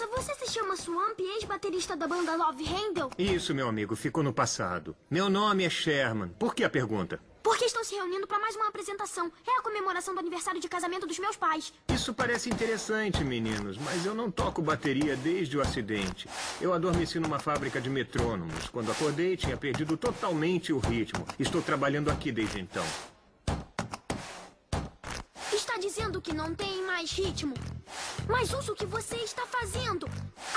Nossa, você se chama Swamp, ex-baterista da banda Love Handle? Isso, meu amigo, ficou no passado. Meu nome é Sherman. Por que a pergunta? Porque estão se reunindo para mais uma apresentação. É a comemoração do aniversário de casamento dos meus pais. Isso parece interessante, meninos, mas eu não toco bateria desde o acidente. Eu adormeci numa fábrica de metrônomos. Quando acordei, tinha perdido totalmente o ritmo. Estou trabalhando aqui desde então. Está dizendo que não tem mais ritmo. Mas usa o que você está fazendo.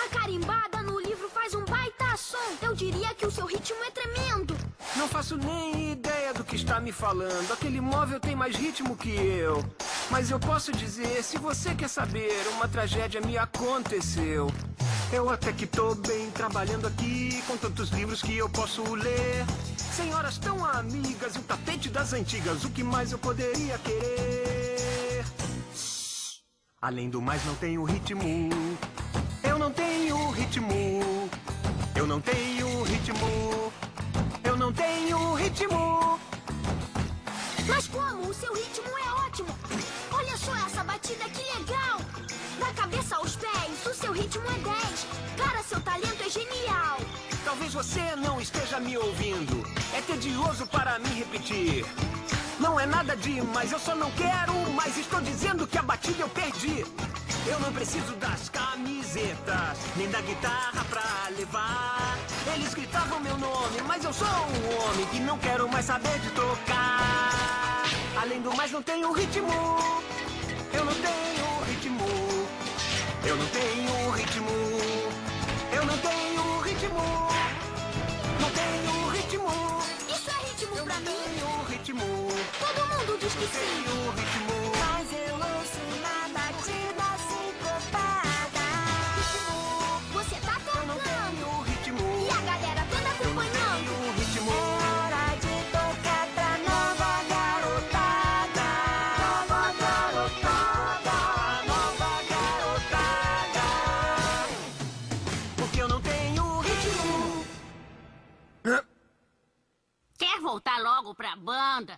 A carimbada no livro faz um baita som. Eu diria que o seu ritmo é tremendo. Não faço nem ideia do que está me falando. Aquele móvel tem mais ritmo que eu. Mas eu posso dizer, se você quer saber, uma tragédia me aconteceu. Eu até que tô bem trabalhando aqui, com tantos livros que eu posso ler. Senhoras tão amigas o tapete das antigas, o que mais eu poderia querer? Além do mais, não tenho ritmo. Eu não tenho ritmo. Eu não tenho ritmo. Eu não tenho ritmo. Mas como? O seu ritmo é ótimo. Olha só essa batida, que legal. Da cabeça aos pés, o seu ritmo é 10. Cara, seu talento é genial. Talvez você não esteja me ouvindo. É tedioso para mim repetir. Não é nada demais, eu só não quero, mas estou dizendo que a batida eu perdi. Eu não preciso das camisetas, nem da guitarra pra levar. Eles gritavam meu nome, mas eu sou um homem que não quero mais saber de tocar. Além do mais, não tenho ritmo. Eu não tenho ritmo. Eu não tenho ritmo. Eu não tenho ritmo. eu esqueci o ritmo. Mas eu ouço uma batida sincopada. Ritmo, você tá tocando. Eu não tenho ritmo. E a galera toda acompanhando. Eu não tenho ritmo. Hora de tocar pra nova garotada. Nova garotada. Nova garotada. Porque eu não tenho ritmo. Quer voltar logo pra banda?